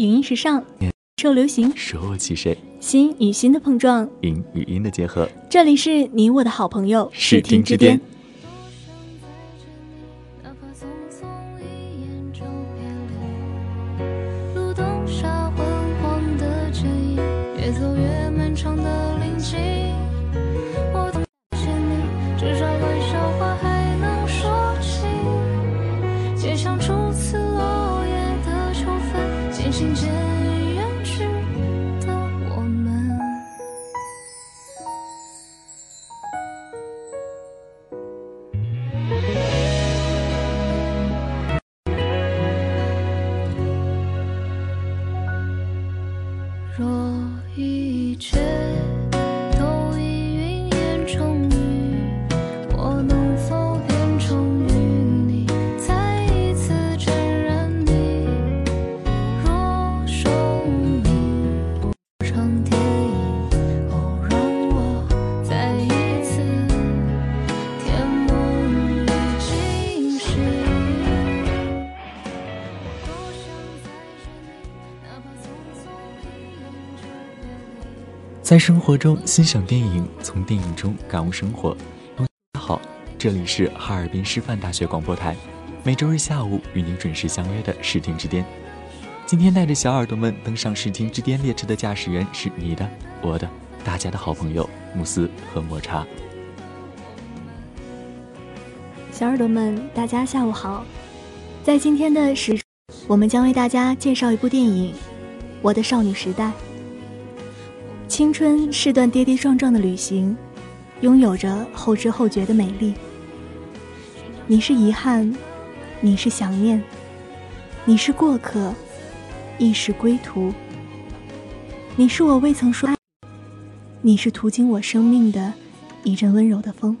语音时尚，受流行，舍我其谁？心与心的碰撞，音与音的结合。这里是你我的好朋友视听之巅。在生活中欣赏电影，从电影中感悟生活。大家好，这里是哈尔滨师范大学广播台，每周日下午与您准时相约的视听之巅。今天带着小耳朵们登上视听之巅列车的驾驶员是你的、我的、大家的好朋友慕斯和抹茶。小耳朵们，大家下午好。在今天的时，我们将为大家介绍一部电影《我的少女时代》。青春是段跌跌撞撞的旅行，拥有着后知后觉的美丽。你是遗憾，你是想念，你是过客，亦是归途。你是我未曾说爱，你是途经我生命的一阵温柔的风。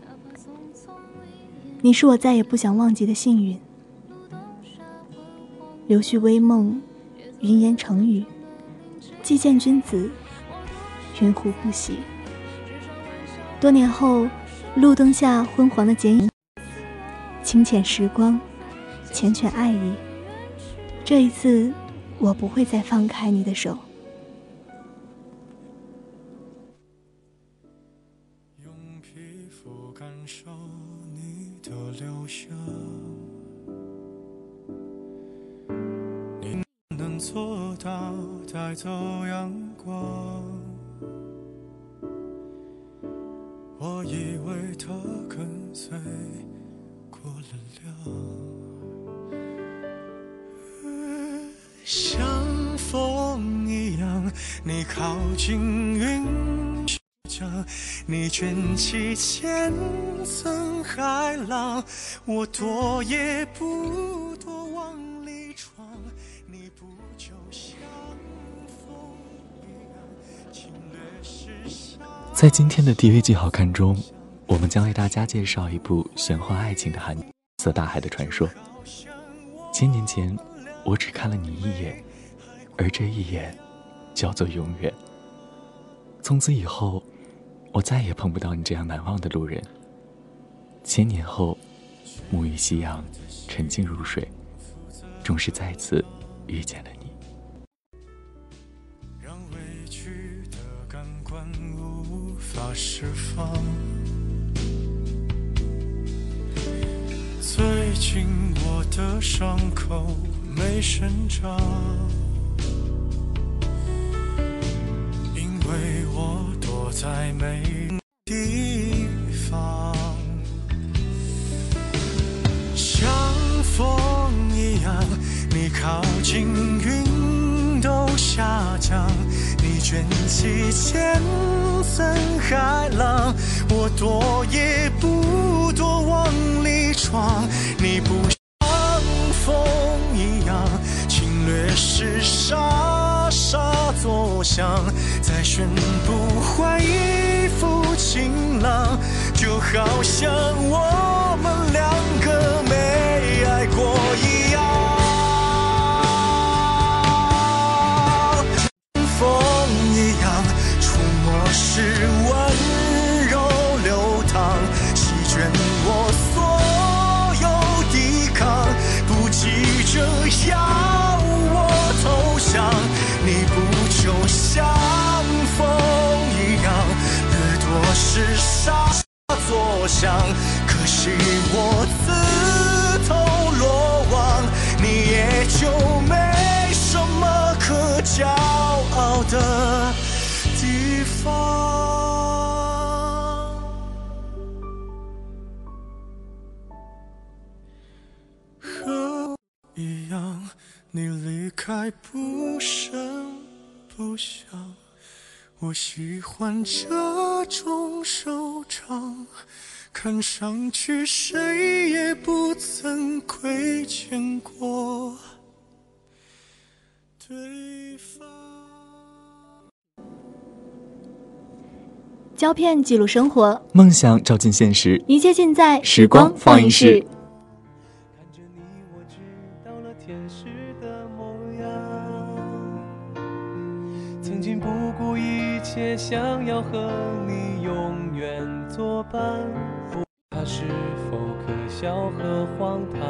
你是我再也不想忘记的幸运。柳絮微梦，云烟成雨，既见君子，云湖不息？多年后，路灯下昏黄的剪影，清浅时光，缱绻爱意。这一次，我不会再放开你的手。用皮肤感受你的留下，你能做到带走阳光？我以为它跟随过了。量，像风一样，你靠近云江，你卷起千层海浪，我躲也不躲往在今天的 DV 记好看中，我们将为大家介绍一部玄幻爱情的韩色大海的传说。千年前，我只看了你一眼，而这一眼叫做永远。从此以后，我再也碰不到你这样难忘的路人。千年后，沐浴夕阳，沉静入水，终是再次遇见了你。法释放。最近我的伤口没生长，因为我躲在没地方，像风一样，你靠近云都下降，卷起千层海浪，我躲也不躲往里闯，你不像风一样侵略时沙沙作响，在宣布换一副晴朗，就好像我是。你离开不声不响。我喜欢这种收场，看上去谁也不曾亏欠过对方。胶片记录生活，梦想照进现实，一切尽在时光放映室。想要和你永远作伴，不怕是否可笑和荒唐。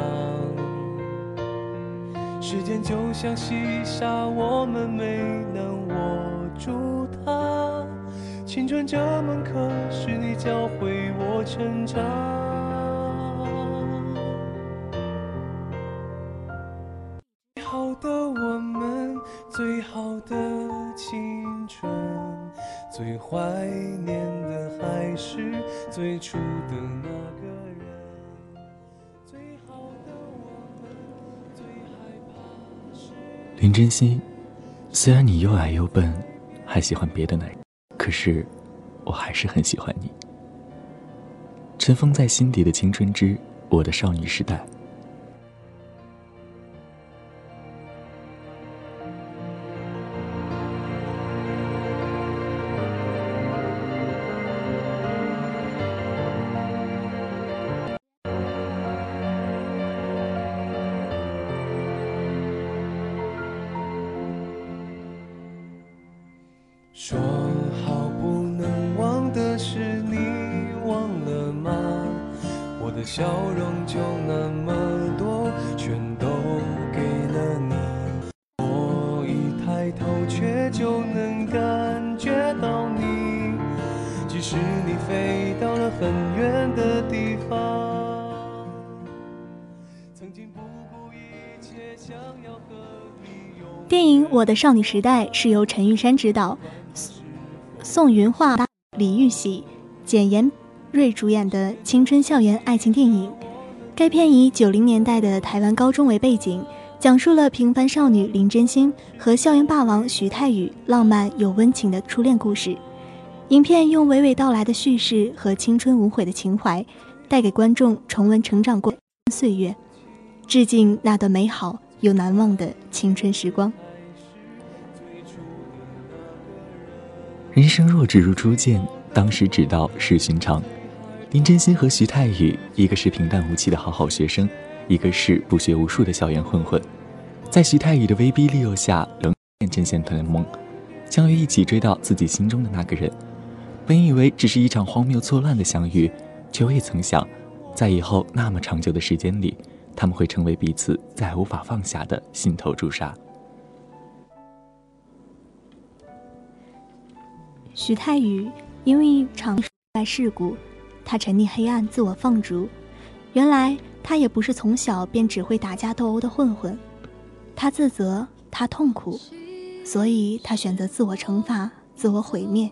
时间就像细沙，我们没能握住它。青春这门课，是你教会我成长。好的我们，最好的青春，最怀念的还是最初的那个人。最好的我们，最害怕是。林真心，虽然你又矮又笨，还喜欢别的男人，可是我还是很喜欢你。尘封在心底的青春之我的少女时代。的少女时代》是由陈玉珊执导，宋云画、李玉玺、简言瑞主演的青春校园爱情电影。该片以九零年代的台湾高中为背景，讲述了平凡少女林真心和校园霸王徐太宇浪漫又温情的初恋故事。影片用娓娓道来的叙事和青春无悔的情怀，带给观众重温成长过岁月，致敬那段美好又难忘的青春时光。人生若只如初见，当时只道是寻常。林真心和徐太宇，一个是平淡无奇的好好学生。一个是不学无术的校园混混，在徐太宇的威逼利诱下，仍然阵线同盟，相约一起追到自己心中的那个人。本以为只是一场荒谬错乱的相遇，却未曾想，在以后那么长久的时间里，他们会成为彼此再无法放下的心头朱砂。徐太宇因为一场意外事故，他沉溺黑暗，自我放逐。原来。他也不是从小便只会打架斗殴的混混，他自责，他痛苦，所以他选择自我惩罚、自我毁灭。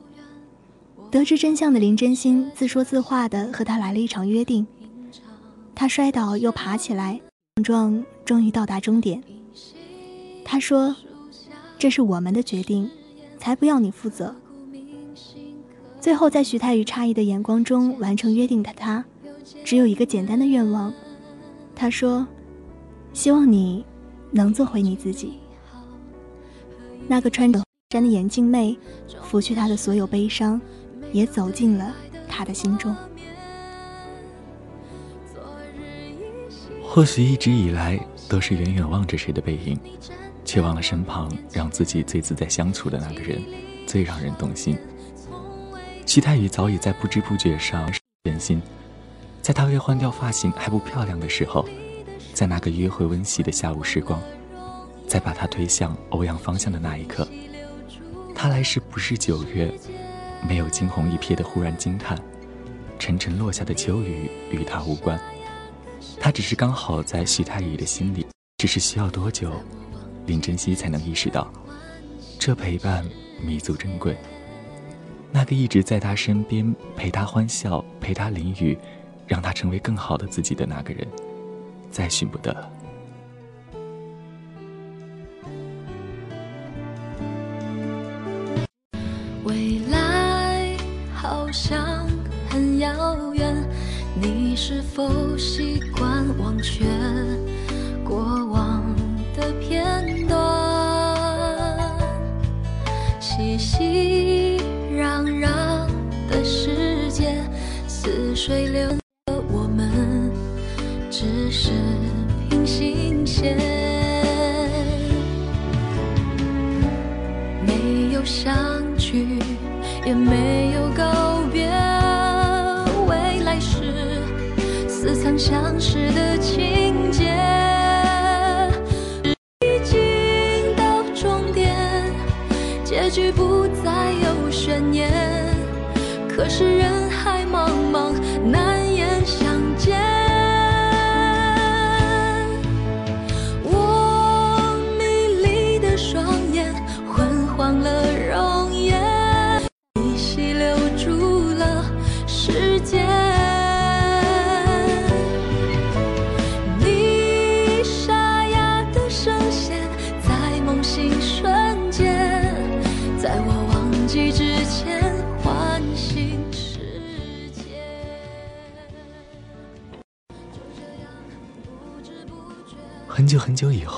得知真相的林真心自说自话的和他来了一场约定。他摔倒又爬起来，撞终于到达终点。他说：“这是我们的决定，才不要你负责。”最后在徐太宇诧异的眼光中完成约定的他，只有一个简单的愿望。他说：“希望你能做回你自己。”那个穿着山的眼镜妹，拂去他的所有悲伤，也走进了他的心中。或许一直以来都是远远望着谁的背影，却忘了身旁让自己最自在相处的那个人，最让人动心。齐太宇早已在不知不觉上变心。在他未换掉发型还不漂亮的时候，在那个约会温习的下午时光，在把他推向欧阳方向的那一刻，他来时不是九月，没有惊鸿一瞥的忽然惊叹，沉沉落下的秋雨与他无关，他只是刚好在徐太宇的心里，只是需要多久，林珍惜才能意识到，这陪伴弥足珍贵，那个一直在他身边陪他欢笑陪他淋雨。让他成为更好的自己的那个人，再寻不得了。未来好像很遥远，你是否习惯忘却过往的片段？水流的我们。只是平行线，没有相聚，也没有告别。未来是似曾相识的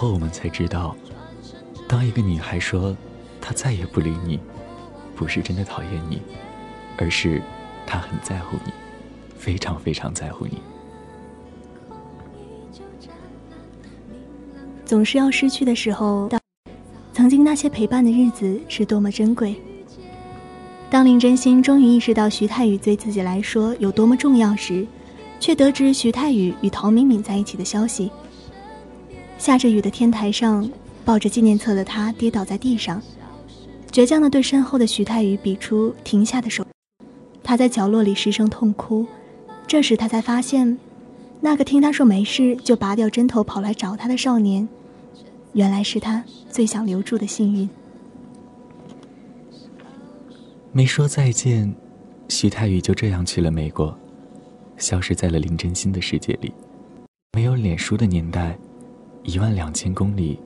后，我们才知道，当一个女孩说她再也不理你，不是真的讨厌你，而是她很在乎你，非常非常在乎你。总是要失去的时候，曾经那些陪伴的日子是多么珍贵。当林真心终于意识到徐太宇对自己来说有多么重要时，却得知徐太宇与陶敏敏在一起的消息。下着雨的天台上，抱着纪念册的他跌倒在地上，倔强地对身后的徐太宇比出停下的手。他在角落里失声痛哭。这时他才发现，那个听他说没事就拔掉针头跑来找他的少年，原来是他最想留住的幸运。没说再见，徐太宇就这样去了美国，消失在了林真心的世界里。没有脸书的年代。一万两千公里，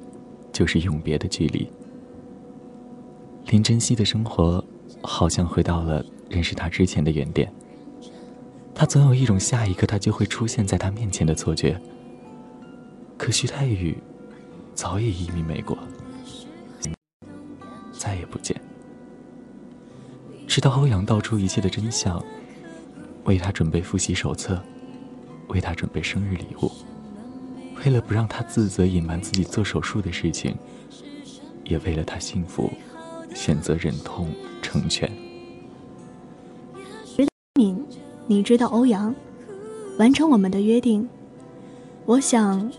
就是永别的距离。林珍惜的生活，好像回到了认识他之前的原点。他总有一种下一刻他就会出现在他面前的错觉。可徐太宇，早已移民美国，再也不见。直到欧阳道出一切的真相，为他准备复习手册，为他准备生日礼物，为了不让他自责隐瞒自己做手术的事情，也为了他幸福。选择忍痛成全。敏，你知道欧阳，完成我们的约定。我想，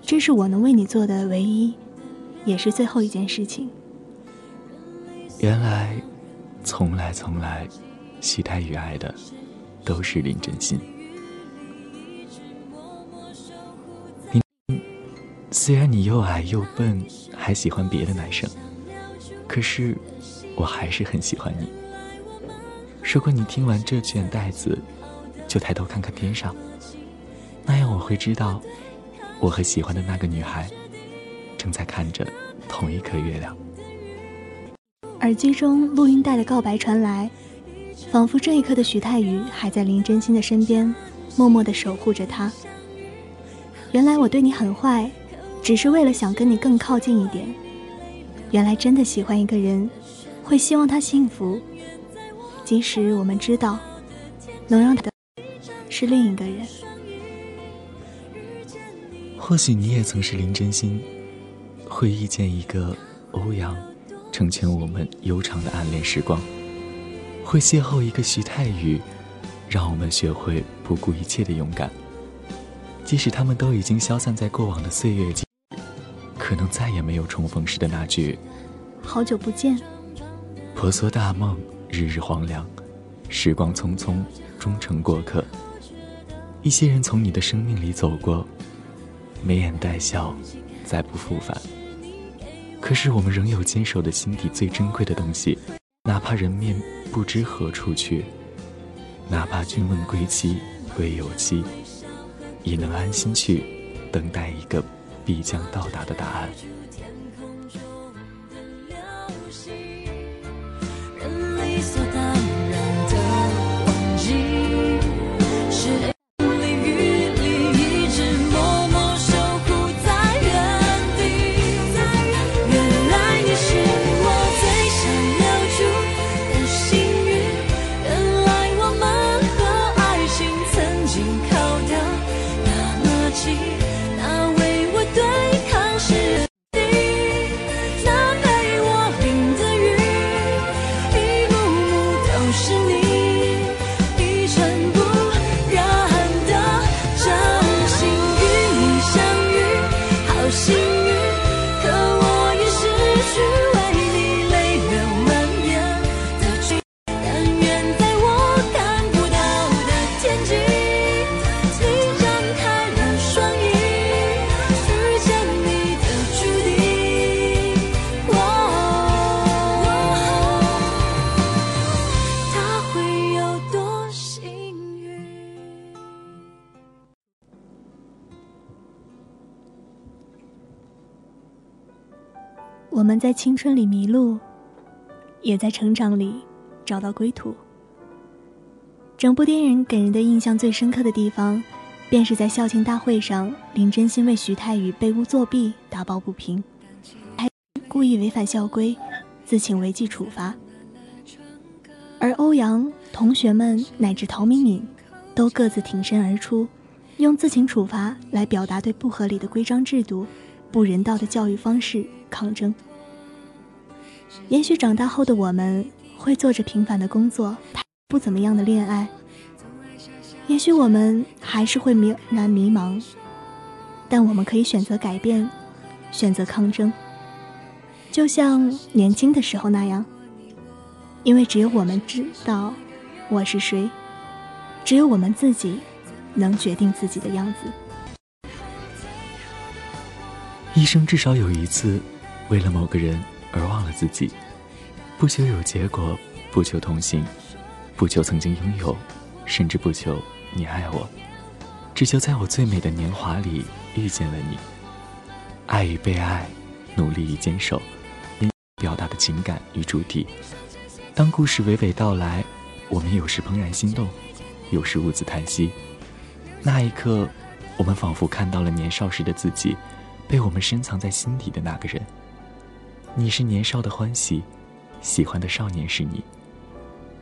这是我能为你做的唯一，也是最后一件事情。原来，从来从来，徐太与爱的都是林真心。虽然你又矮又笨，还喜欢别的男生。可是，我还是很喜欢你。如果你听完这卷带子，就抬头看看天上，那样我会知道，我和喜欢的那个女孩，正在看着同一颗月亮。耳机中录音带的告白传来，仿佛这一刻的徐太宇还在林真心的身边，默默的守护着她。原来我对你很坏，只是为了想跟你更靠近一点。原来真的喜欢一个人，会希望他幸福，即使我们知道，能让他的是另一个人。或许你也曾是林真心，会遇见一个欧阳，成全我们悠长的暗恋时光；会邂逅一个徐太宇，让我们学会不顾一切的勇敢。即使他们都已经消散在过往的岁月间。可能再也没有重逢时的那句“好久不见”。婆娑大梦，日日黄粱，时光匆匆，终成过客。一些人从你的生命里走过，眉眼带笑，再不复返。可是我们仍有坚守的心底最珍贵的东西，哪怕人面不知何处去，哪怕君问归期未有期，也能安心去等待一个。必将到达的答案。在青春里迷路，也在成长里找到归途。整部电影给人的印象最深刻的地方，便是在校庆大会上，林真心为徐太宇背屋作弊打抱不平，还故意违反校规，自请违纪处罚。而欧阳同学们乃至陶敏敏，都各自挺身而出，用自请处罚来表达对不合理的规章制度。不人道的教育方式抗争。也许长大后的我们会做着平凡的工作，谈不怎么样的恋爱。也许我们还是会迷然迷茫，但我们可以选择改变，选择抗争，就像年轻的时候那样。因为只有我们知道我是谁，只有我们自己能决定自己的样子。一生至少有一次，为了某个人而忘了自己，不求有结果，不求同行，不求曾经拥有，甚至不求你爱我，只求在我最美的年华里遇见了你。爱与被爱，努力与坚守，表达的情感与主体。当故事娓娓道来，我们有时怦然心动，有时兀自叹息。那一刻，我们仿佛看到了年少时的自己，被我们深藏在心底的那个人。你是年少的欢喜，喜欢的少年是你。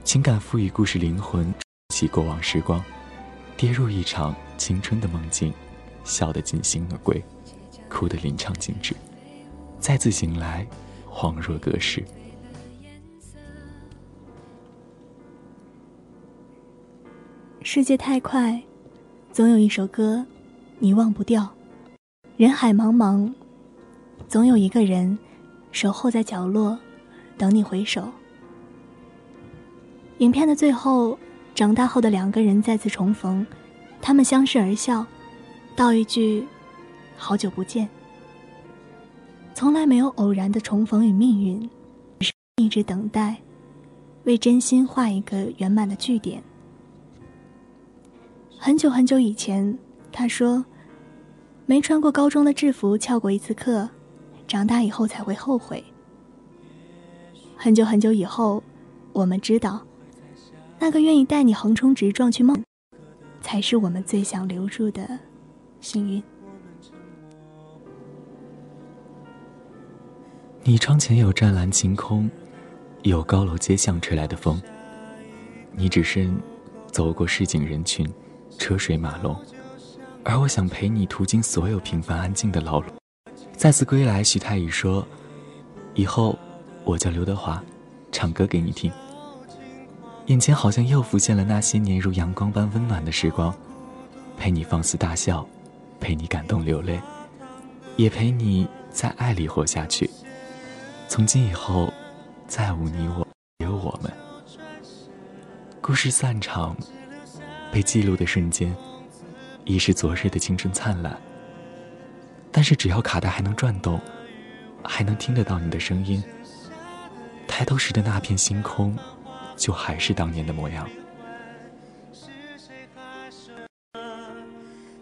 情感赋予故事灵魂，起过往时光，跌入一场青春的梦境，笑得尽兴而归。哭得临场静止，再次醒来，恍若隔世。世界太快，总有一首歌，你忘不掉。人海茫茫，总有一个人，守候在角落，等你回首。影片的最后，长大后的两个人再次重逢，他们相视而笑，道一句。好久不见，从来没有偶然的重逢与命运，是一直等待，为真心画一个圆满的句点。很久很久以前，他说：“没穿过高中的制服翘过一次课，长大以后才会后悔。”很久很久以后，我们知道，那个愿意带你横冲直撞去梦，才是我们最想留住的幸运。你窗前有湛蓝晴空，有高楼街巷吹来的风。你只身走过市井人群，车水马龙，而我想陪你途经所有平凡安静的老路。再次归来，徐太宇说：“以后我叫刘德华，唱歌给你听。”眼前好像又浮现了那些年如阳光般温暖的时光，陪你放肆大笑，陪你感动流泪，也陪你在爱里活下去。从今以后，再无你我，只有我们。故事散场，被记录的瞬间，已是昨日的青春灿烂。但是只要卡带还能转动，还能听得到你的声音，抬头时的那片星空，就还是当年的模样。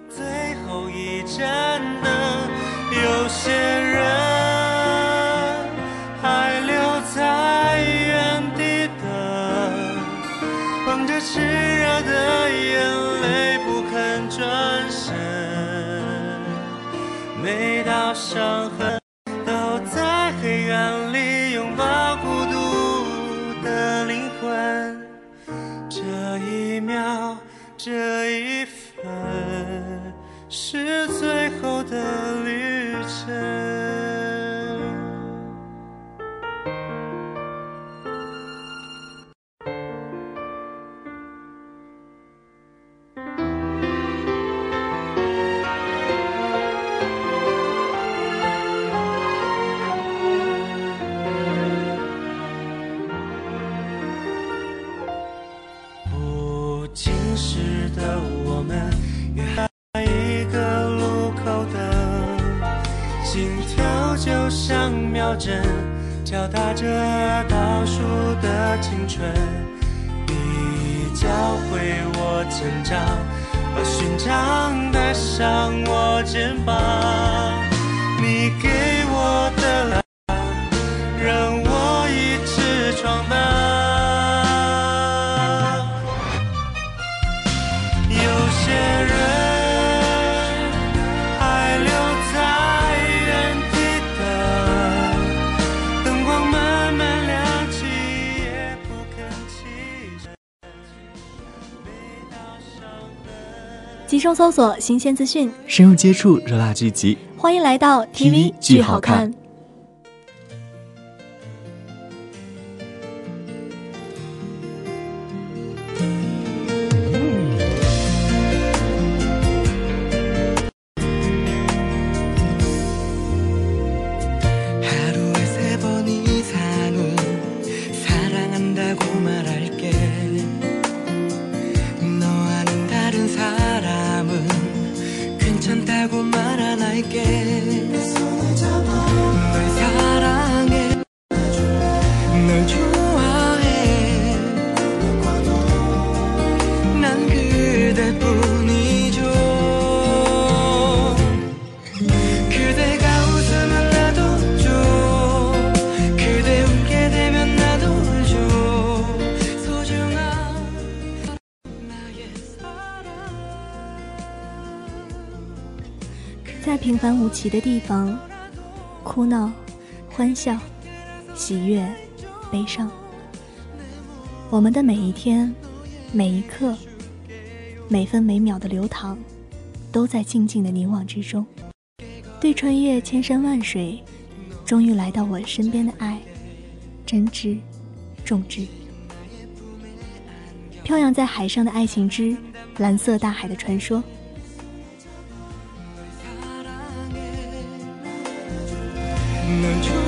最后一站呢？有些敲打着倒数的青春，你教会我成长，我寻找搜索新鲜资讯，深入接触热辣剧集，欢迎来到 TV 剧好看。平凡无奇的地方，哭闹、欢笑、喜悦、悲伤。我们的每一天、每一刻、每分每秒的流淌，都在静静的凝望之中。对穿越千山万水，终于来到我身边的爱，真挚、重质。飘扬在海上的爱情之蓝色大海的传说。能。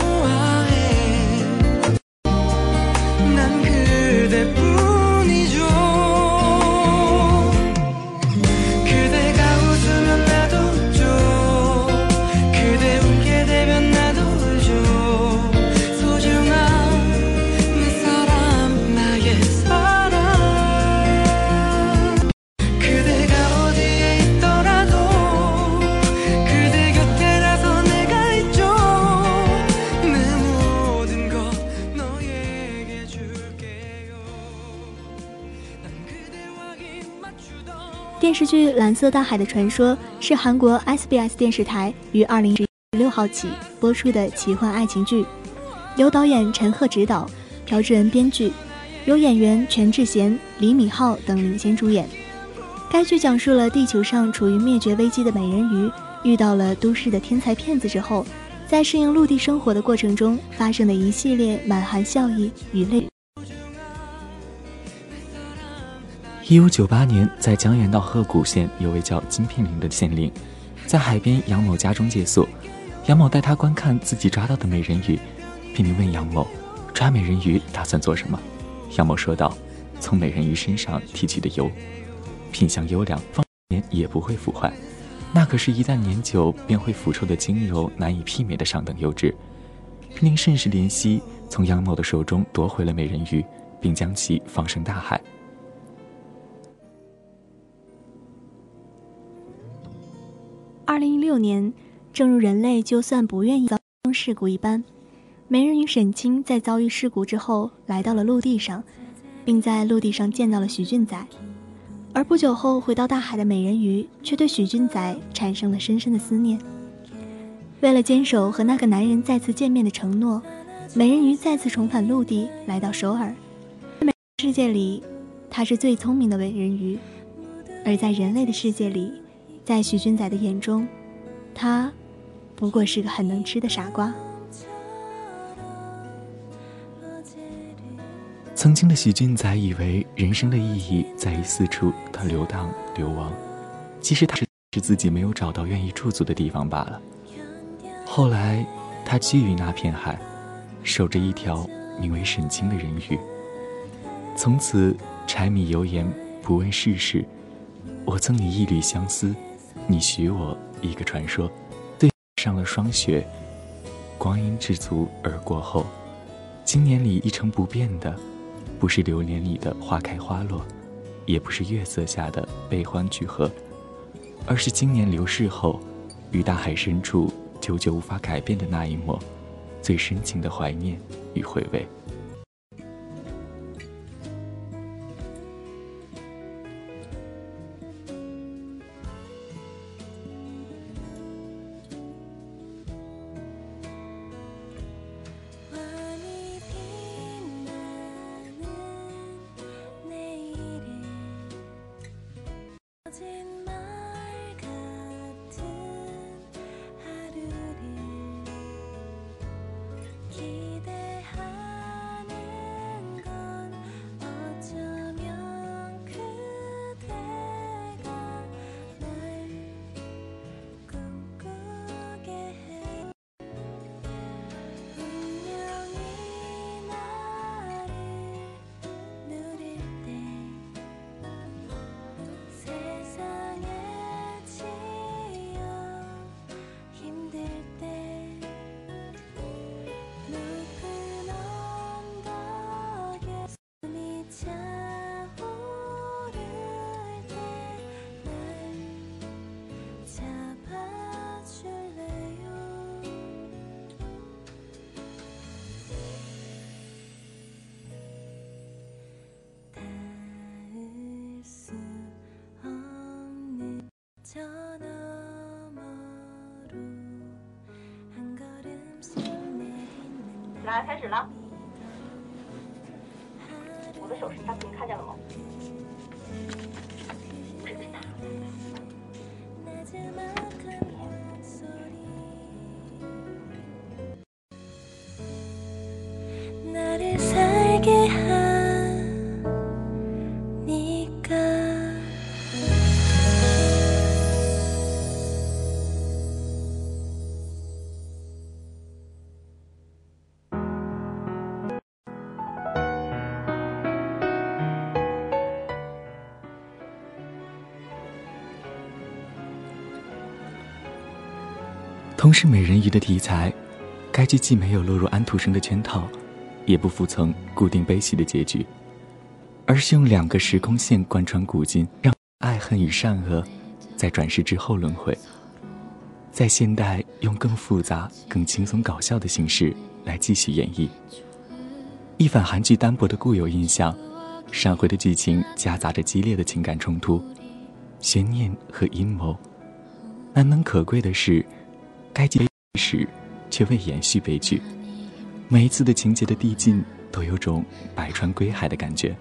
蓝色大海的传说》是韩国 SBS 电视台于二零十六号起播出的奇幻爱情剧，由导演陈赫执导，朴智恩编剧，由演员全智贤、李敏镐等领衔主演。该剧讲述了地球上处于灭绝危机的美人鱼遇到了都市的天才骗子之后，在适应陆地生活的过程中发生的一系列满含笑意与泪。一五九八年，在江原道鹤谷县有位叫金聘玲的县令，在海边杨某家中借宿。杨某带他观看自己抓到的美人鱼，聘林问杨某：“抓美人鱼打算做什么？”杨某说道：“从美人鱼身上提取的油，品相优良，放年也不会腐坏。那可是，一旦年久便会腐臭的精油难以媲美的上等油脂。”聘林甚是怜惜，从杨某的手中夺回了美人鱼，并将其放生大海。二零一六年，正如人类就算不愿意遭遇事故一般，美人鱼沈清在遭遇事故之后来到了陆地上，并在陆地上见到了许俊宰。而不久后回到大海的美人鱼却对许俊宰产生了深深的思念。为了坚守和那个男人再次见面的承诺，美人鱼再次重返陆地，来到首尔。世界里，她是最聪明的美人鱼，而在人类的世界里。在许俊宰的眼中，他不过是个很能吃的傻瓜。曾经的许俊宰以为人生的意义在于四处他流荡流亡，其实他是是自己没有找到愿意驻足的地方罢了。后来，他居于那片海，守着一条名为沈清的人鱼。从此，柴米油盐不问世事，我赠你一缕相思。你许我一个传说，对上了霜雪，光阴知足而过后，今年里一成不变的，不是流年里的花开花落，也不是月色下的悲欢聚合，而是今年流逝后，于大海深处久久无法改变的那一抹，最深情的怀念与回味。同是美人鱼》的题材，该剧既没有落入安徒生的圈套，也不服从固定悲喜的结局，而是用两个时空线贯穿古今，让爱恨与善恶在转世之后轮回，在现代用更复杂、更轻松搞笑的形式来继续演绎，一反韩剧单薄的固有印象，闪回的剧情夹杂着激烈的情感冲突、悬念和阴谋。难能可贵的是。该结局时却未延续悲剧，每一次的情节的递进都有种百川归海的感觉。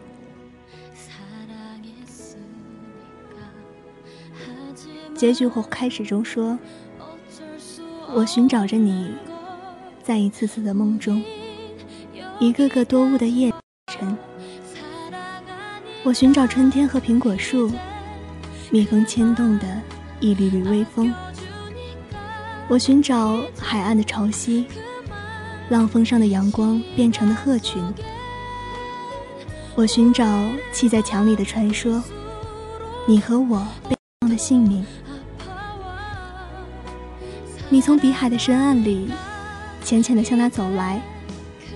结局或开始中说：“我寻找着你，在一次次的梦中，一个个多雾的夜晨。我寻找春天和苹果树，蜜蜂牵动的一缕缕微风。”我寻找海岸的潮汐，浪峰上的阳光变成了鹤群。我寻找砌在墙里的传说，你和我悲伤的姓名。你从比海的深暗里，浅浅地向他走来，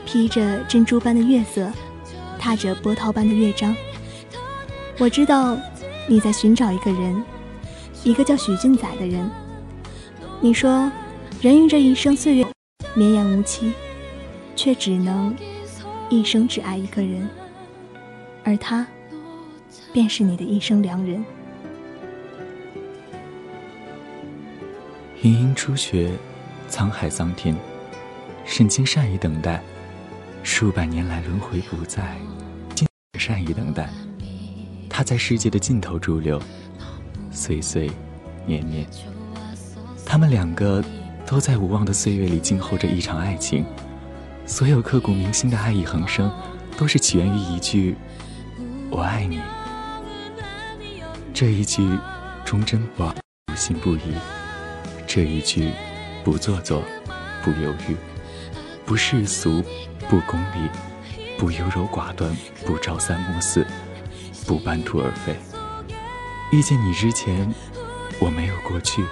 披着珍珠般的月色，踏着波涛般的乐章。我知道你在寻找一个人，一个叫许俊仔的人。你说，人于这一生岁月绵延无期，却只能一生只爱一个人，而他，便是你的一生良人。盈盈初雪，沧海桑田，沈清善于等待，数百年来轮回不再，尽善于等待。他在世界的尽头驻留，岁岁年年。他们两个都在无望的岁月里静候着一场爱情，所有刻骨铭心的爱意横生，都是起源于一句“我爱你”。这一句忠贞不二，不信不疑；这一句不做作，不犹豫，不世俗，不功利，不优柔寡断，不朝三暮四，不半途而废。遇见你之前，我没有过去。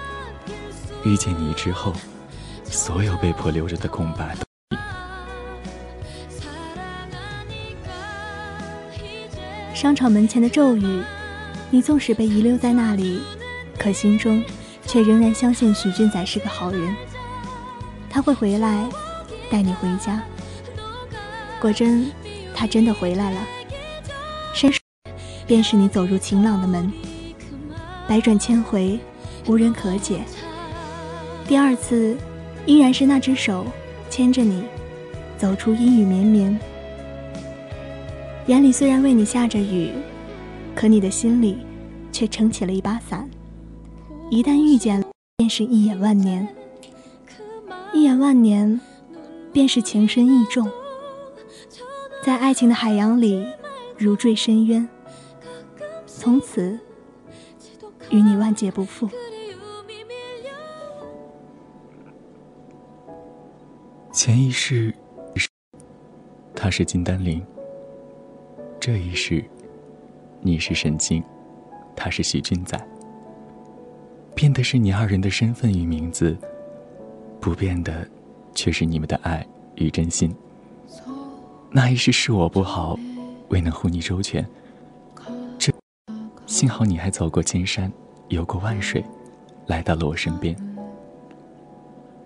遇见你之后，所有被迫留着的空白都。商场门前的咒语，你纵使被遗留在那里，可心中却仍然相信许俊仔是个好人。他会回来，带你回家。果真，他真的回来了。伸手，便是你走入晴朗的门。百转千回，无人可解。第二次，依然是那只手牵着你，走出阴雨绵绵。眼里虽然为你下着雨，可你的心里却撑起了一把伞。一旦遇见，便是一眼万年；一眼万年，便是情深意重。在爱情的海洋里，如坠深渊，从此与你万劫不复。前一世，他是金丹灵；这一世，你是沈清，他是许俊仔。变的是你二人的身份与名字，不变的，却是你们的爱与真心。那一世是我不好，未能护你周全。这，幸好你还走过千山，游过万水，来到了我身边。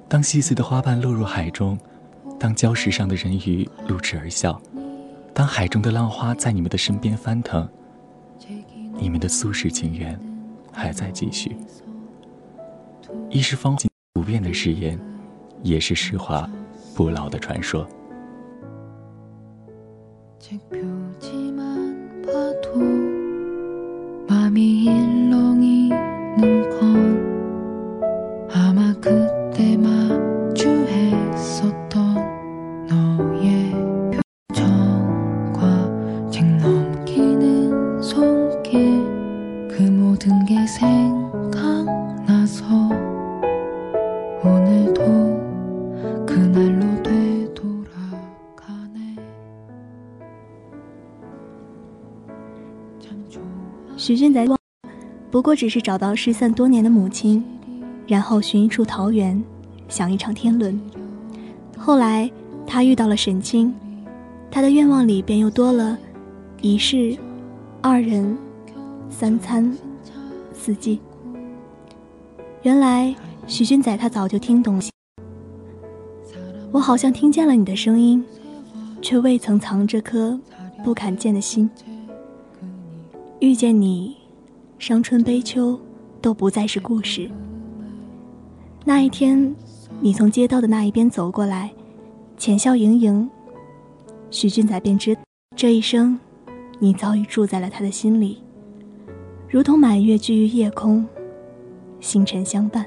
当细碎的花瓣落入海中，当礁石上的人鱼露齿而笑，当海中的浪花在你们的身边翻腾，你们的苏世情缘还在继续。一是方景不变的誓言，也是诗画不老的传说。许俊载不过只是找到失散多年的母亲，然后寻一处桃源，享一场天伦。后来他遇到了沈清，他的愿望里便又多了一世、二人、三餐、四季。原来许俊载他早就听懂了，我好像听见了你的声音，却未曾藏这颗不敢见的心。遇见你，伤春悲秋都不再是故事。那一天，你从街道的那一边走过来，浅笑盈盈，许俊仔便知这一生，你早已住在了他的心里，如同满月居于夜空，星辰相伴。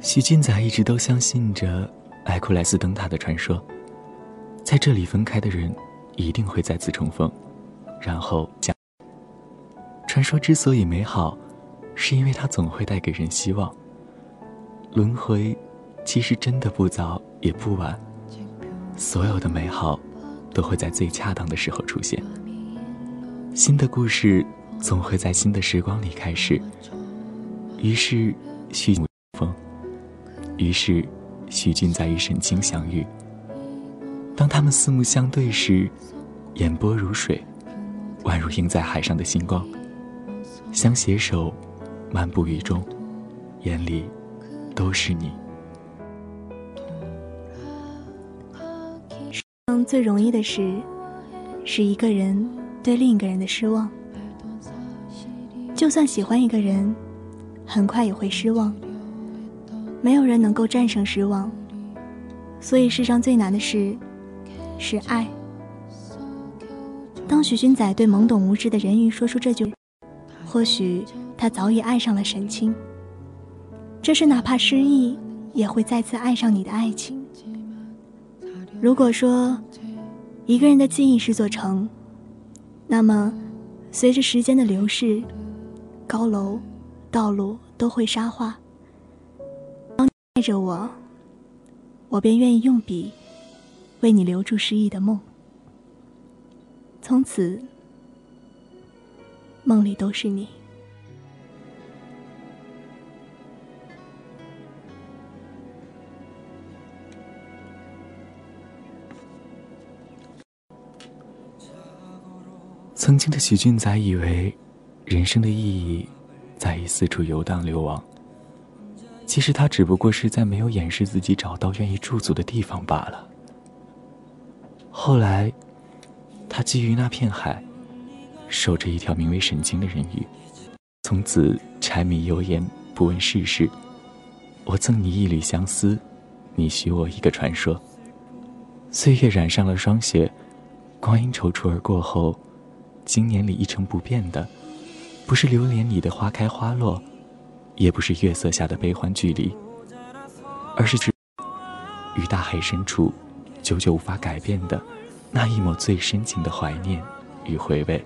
许俊仔一直都相信着埃库莱斯灯塔的传说，在这里分开的人。一定会再次重逢，然后讲。传说之所以美好，是因为它总会带给人希望。轮回，其实真的不早也不晚。所有的美好，都会在最恰当的时候出现。新的故事总会在新的时光里开始。于是，许风，于是，许俊在与沈清相遇。当他们四目相对时，眼波如水，宛如映在海上的星光。相携手，漫步雨中，眼里都是你。世上最容易的事，是一个人对另一个人的失望。就算喜欢一个人，很快也会失望。没有人能够战胜失望，所以世上最难的事。是爱。当许君仔对懵懂无知的人鱼说出这句，或许他早已爱上了沈清。这是哪怕失忆也会再次爱上你的爱情。如果说一个人的记忆是座城，那么随着时间的流逝，高楼、道路都会沙化。当爱着我，我便愿意用笔。为你留住失忆的梦，从此梦里都是你。曾经的许俊载以为，人生的意义在于四处游荡流亡。其实他只不过是在没有掩饰自己，找到愿意驻足的地方罢了。后来，他基于那片海，守着一条名为沈清的人鱼，从此柴米油盐不问世事。我赠你一缕相思，你许我一个传说。岁月染上了霜雪，光阴踌躇而过后，今年里一成不变的，不是流年里的花开花落，也不是月色下的悲欢距离，而是于大海深处。久久无法改变的那一抹最深情的怀念与回味。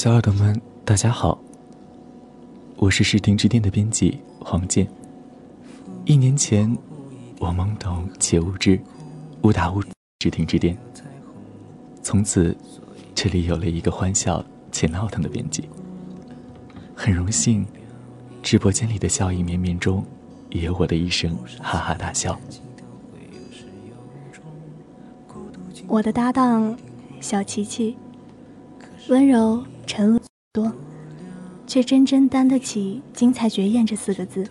小耳朵们，大家好，我是视听之巅的编辑黄健。一年前，我懵懂且无知，误打误视听之巅。从此，这里有了一个欢笑且闹腾的编辑。很荣幸，直播间里的笑意绵绵中，也有我的一声哈哈大笑。我的搭档小琪琪，温柔沉稳多，却真真担得起“精彩绝艳”这四个字。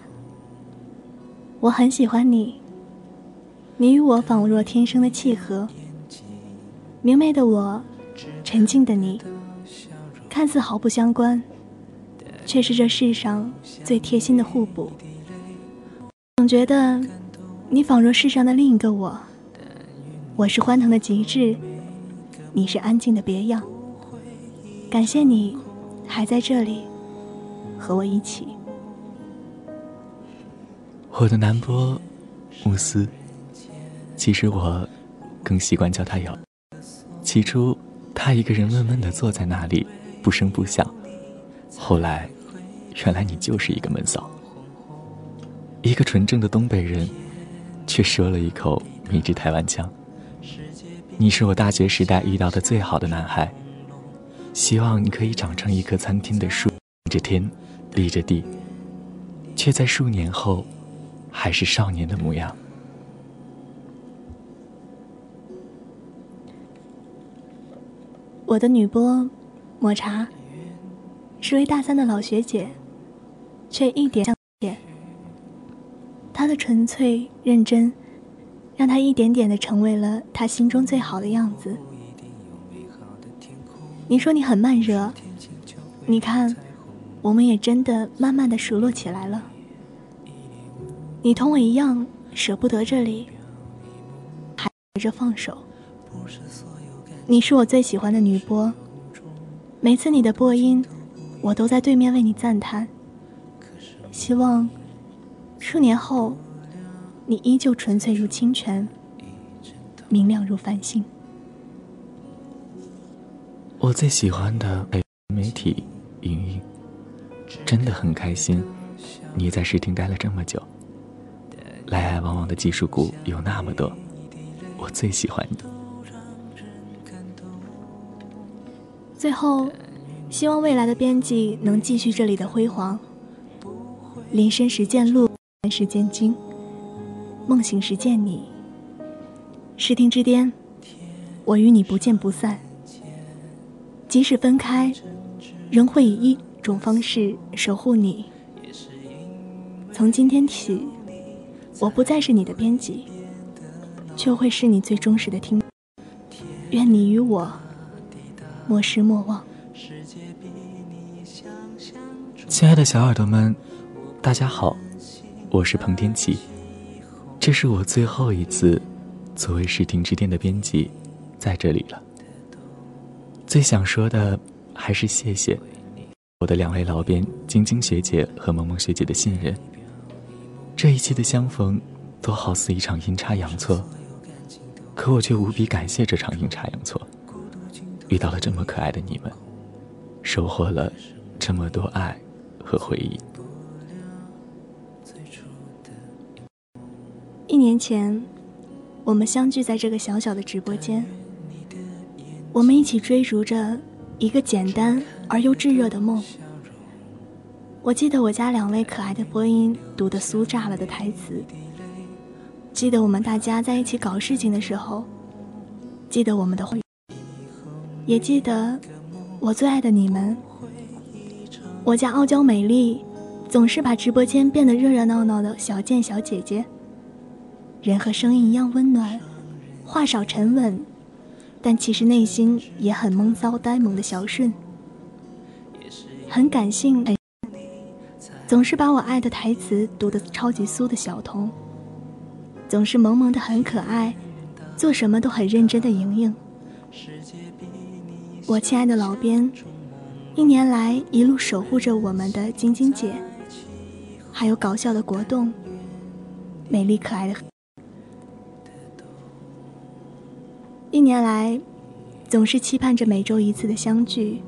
我很喜欢你，你与我仿若天生的契合。明媚的我，沉静的你，看似毫不相关，却是这世上最贴心的互补。总觉得你仿若世上的另一个我。我是欢腾的极致，你是安静的别样。感谢你还在这里和我一起。我的南波慕斯，其实我更习惯叫他瑶。起初，他一个人闷闷的坐在那里，不声不响。后来，原来你就是一个闷骚，一个纯正的东北人，却说了一口迷之台湾腔。你是我大学时代遇到的最好的男孩，希望你可以长成一棵参天的树，顶着天，立着地，却在数年后，还是少年的模样。我的女播，抹茶，是位大三的老学姐，却一点点。她的纯粹认真。让她一点点的成为了他心中最好的样子。你说你很慢热，你看，我们也真的慢慢的熟络起来了。你同我一样舍不得这里，还着放手。你是我最喜欢的女播，每次你的播音，我都在对面为你赞叹。希望数年后。你依旧纯粹如清泉，明亮如繁星。我最喜欢的媒体莹莹，真的很开心，你在视听待了这么久。来来往往的技术股有那么多，我最喜欢你。最后，希望未来的编辑能继续这里的辉煌。林深时见鹿，时见鲸。梦醒时见你，视听之巅，我与你不见不散。即使分开，仍会以一种方式守护你。从今天起，我不再是你的编辑，却会是你最忠实的听。愿你与我莫失莫忘。亲爱的小耳朵们，大家好，我是彭天琪。这是我最后一次作为视听之巅的编辑，在这里了。最想说的还是谢谢我的两位老编晶晶学姐和萌萌学姐的信任。这一期的相逢，都好似一场阴差阳错，可我却无比感谢这场阴差阳错，遇到了这么可爱的你们，收获了这么多爱和回忆。一年前，我们相聚在这个小小的直播间，我们一起追逐着一个简单而又炙热的梦。我记得我家两位可爱的播音读的酥炸了的台词，记得我们大家在一起搞事情的时候，记得我们的会，也记得我最爱的你们。我家傲娇美丽，总是把直播间变得热热闹闹的小贱小姐姐。人和声音一样温暖，话少沉稳，但其实内心也很闷骚呆萌的小顺。很感性，总是把我爱的台词读得超级酥的小童。总是萌萌的很可爱，做什么都很认真的莹莹。我亲爱的老编，一年来一路守护着我们的晶晶姐，还有搞笑的国栋，美丽可爱的。一年来，总是期盼着每周一次的相聚，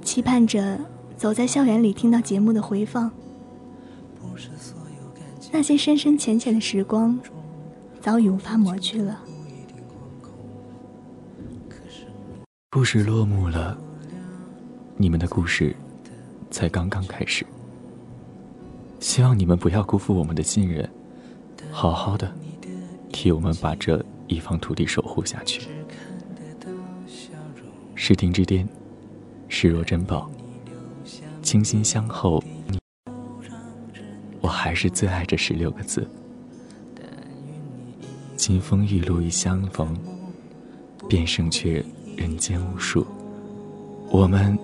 期盼着走在校园里听到节目的回放。那些深深浅浅的时光，早已无法抹去了。故事落幕了，你们的故事才刚刚开始。希望你们不要辜负我们的信任，好好的替我们把这一方土地守护下去。视听之巅，视若珍宝，倾心相候。我还是最爱这十六个字。金风玉露一相逢，便胜却人间无数。我们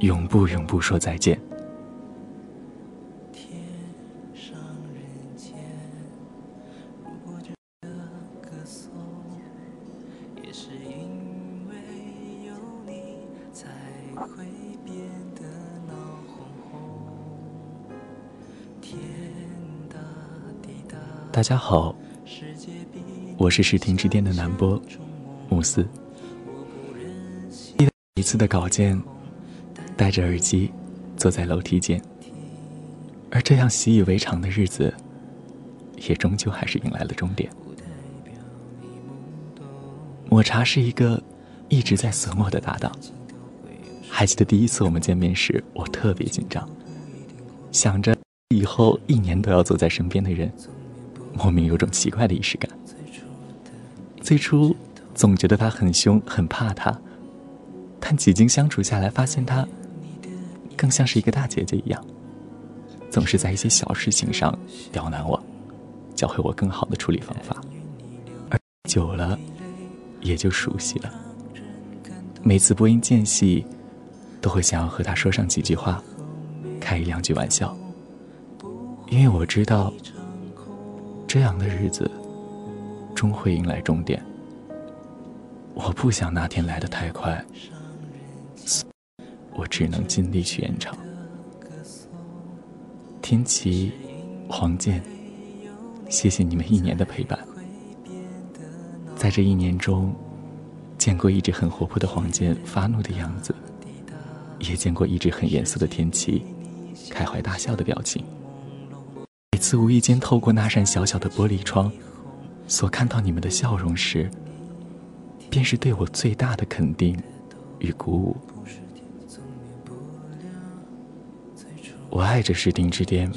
永不永不说再见。大家好，我是视听之巅的南波，慕斯。一次的稿件，戴着耳机，坐在楼梯间，而这样习以为常的日子，也终究还是迎来了终点。抹茶是一个一直在损我的搭档。还记得第一次我们见面时，我特别紧张，想着以后一年都要走在身边的人。莫名有种奇怪的仪式感。最初总觉得他很凶，很怕他，但几经相处下来，发现他更像是一个大姐姐一样，总是在一些小事情上刁难我，教会我更好的处理方法。而久了，也就熟悉了。每次播音间隙，都会想要和他说上几句话，开一两句玩笑，因为我知道。这样的日子终会迎来终点。我不想那天来的太快，我只能尽力去延长。天琪、黄健，谢谢你们一年的陪伴。在这一年中，见过一直很活泼的黄健发怒的样子，也见过一直很严肃的天琪开怀大笑的表情。次无意间透过那扇小小的玻璃窗，所看到你们的笑容时，便是对我最大的肯定与鼓舞。我爱着石丁之巅，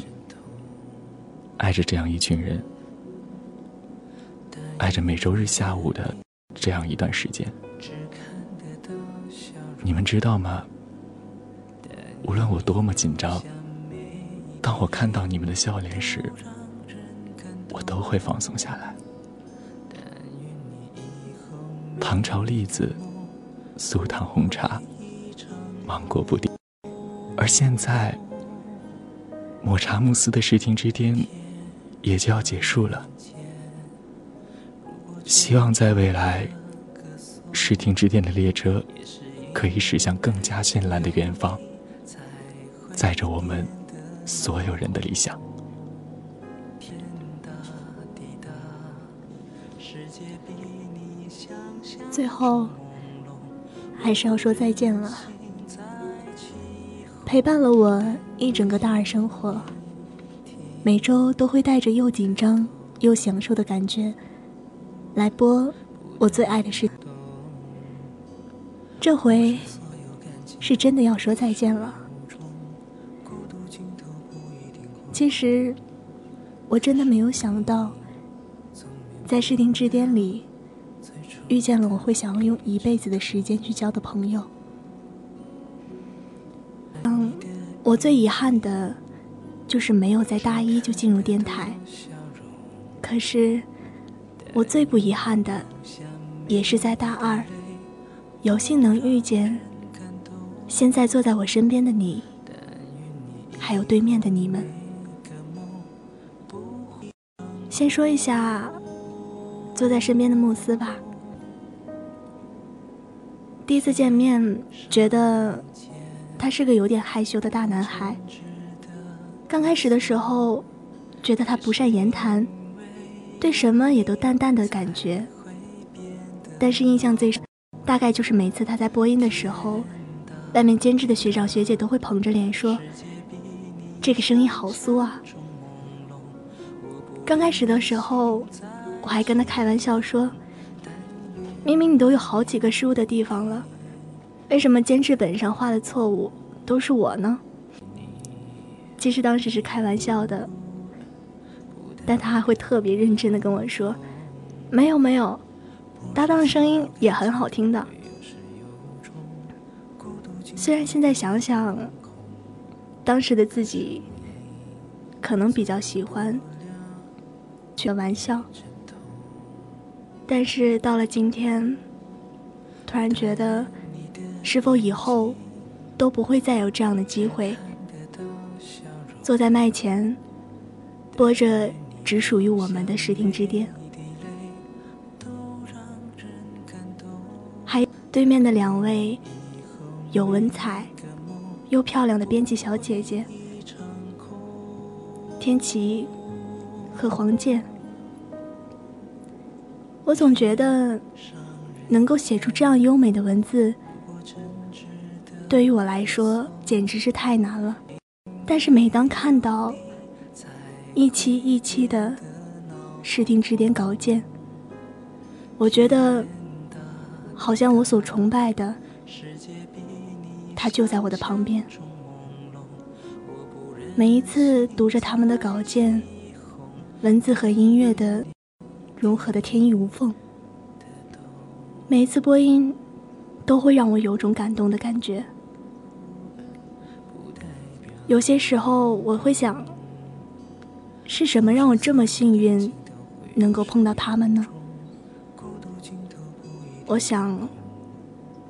爱着这样一群人，爱着每周日下午的这样一段时间。你们知道吗？无论我多么紧张。当我看到你们的笑脸时，我都会放松下来。唐朝栗子，苏糖红茶，芒果布丁，而现在，抹茶慕斯的视听之巅也就要结束了。希望在未来，视听之巅的列车可以驶向更加绚烂的远方，载着我们。所有人的理想。最后，还是要说再见了。陪伴了我一整个大二生活，每周都会带着又紧张又享受的感觉来播我最爱的事。这回是真的要说再见了。其实，我真的没有想到，在视听之巅里遇见了我会想要用一辈子的时间去交的朋友。嗯，我最遗憾的，就是没有在大一就进入电台。可是，我最不遗憾的，也是在大二，有幸能遇见现在坐在我身边的你，还有对面的你们。先说一下坐在身边的慕斯吧。第一次见面，觉得他是个有点害羞的大男孩。刚开始的时候，觉得他不善言谈，对什么也都淡淡的感觉。但是印象最深，大概就是每次他在播音的时候，外面监制的学长学姐都会捧着脸说：“这个声音好酥啊。”刚开始的时候，我还跟他开玩笑说：“明明你都有好几个失误的地方了，为什么监制本上画的错误都是我呢？”其实当时是开玩笑的，但他还会特别认真的跟我说：“没有没有，搭档的声音也很好听的。”虽然现在想想，当时的自己可能比较喜欢。开玩笑，但是到了今天，突然觉得，是否以后都不会再有这样的机会，坐在麦前，播着只属于我们的视听之巅，还有对面的两位有文采又漂亮的编辑小姐姐，天琪和黄健。我总觉得，能够写出这样优美的文字，对于我来说简直是太难了。但是每当看到一期一期的视听指点稿件，我觉得好像我所崇拜的他就在我的旁边。每一次读着他们的稿件，文字和音乐的。融合的天衣无缝，每一次播音都会让我有种感动的感觉。有些时候我会想，是什么让我这么幸运，能够碰到他们呢？我想，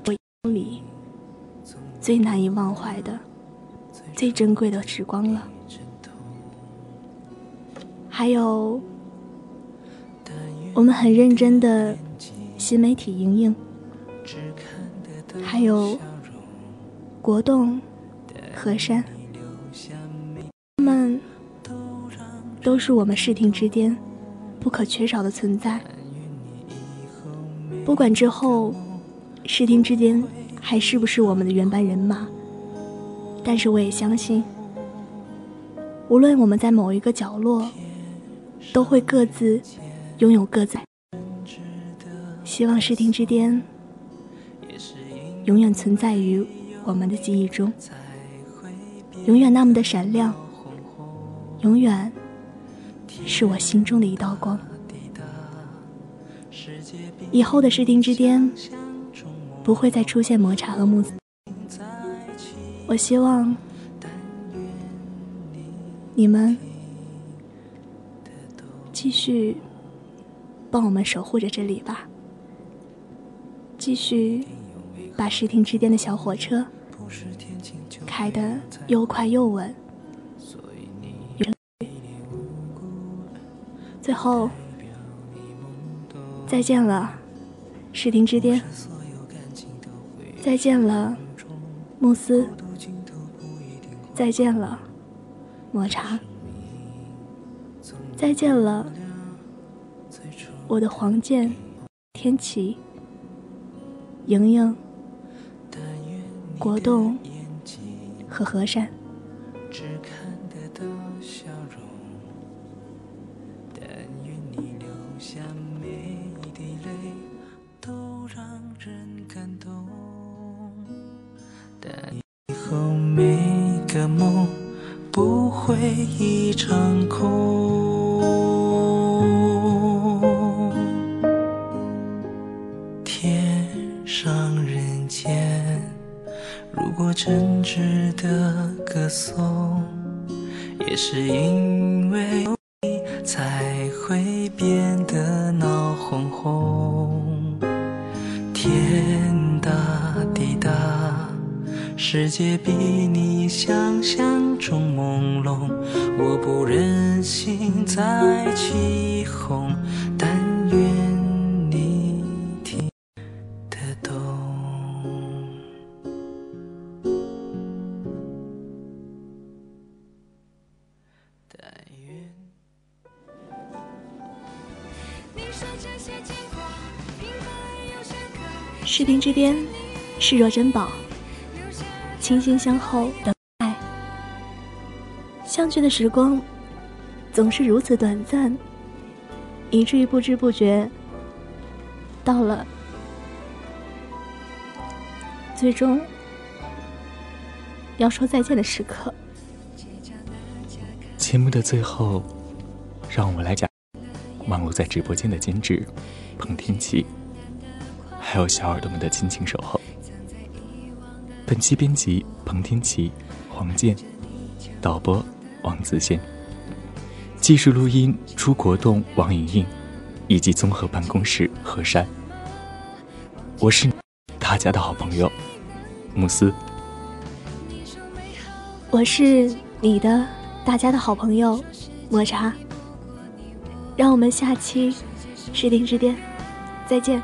我里最难以忘怀的、最珍贵的时光了。还有。我们很认真的新媒体莹莹，还有国栋、何山，他们都是我们视听之巅不可缺少的存在。不管之后视听之间还是不是我们的原班人马，但是我也相信，无论我们在某一个角落，都会各自。拥有各自，希望视听之巅永远存在于我们的记忆中，永远那么的闪亮，永远是我心中的一道光。以后的视听之巅不会再出现摩擦和木子，我希望你们继续。帮我们守护着这里吧，继续把视听之巅的小火车开得又快又稳。最后，再见了，视听之巅；再见了，慕斯；再见了，抹茶；再见了。我的黄健、天琪、莹莹、国栋和和善。才会变得闹哄哄。天大地大，世界比你想象中朦胧，我不忍心再起哄。边，视若珍宝。倾心相候等待。相聚的时光总是如此短暂，以至于不知不觉到了最终要说再见的时刻。节目的最后，让我们来讲忙碌在直播间的监制彭天琪，还有小耳朵们的亲情守候。本期编辑彭天琪、黄健，导播王子健，技术录音朱国栋、王莹莹，以及综合办公室何山。我是大家的好朋友慕斯，我是你的大家的好朋友抹茶。让我们下期视听之巅再见。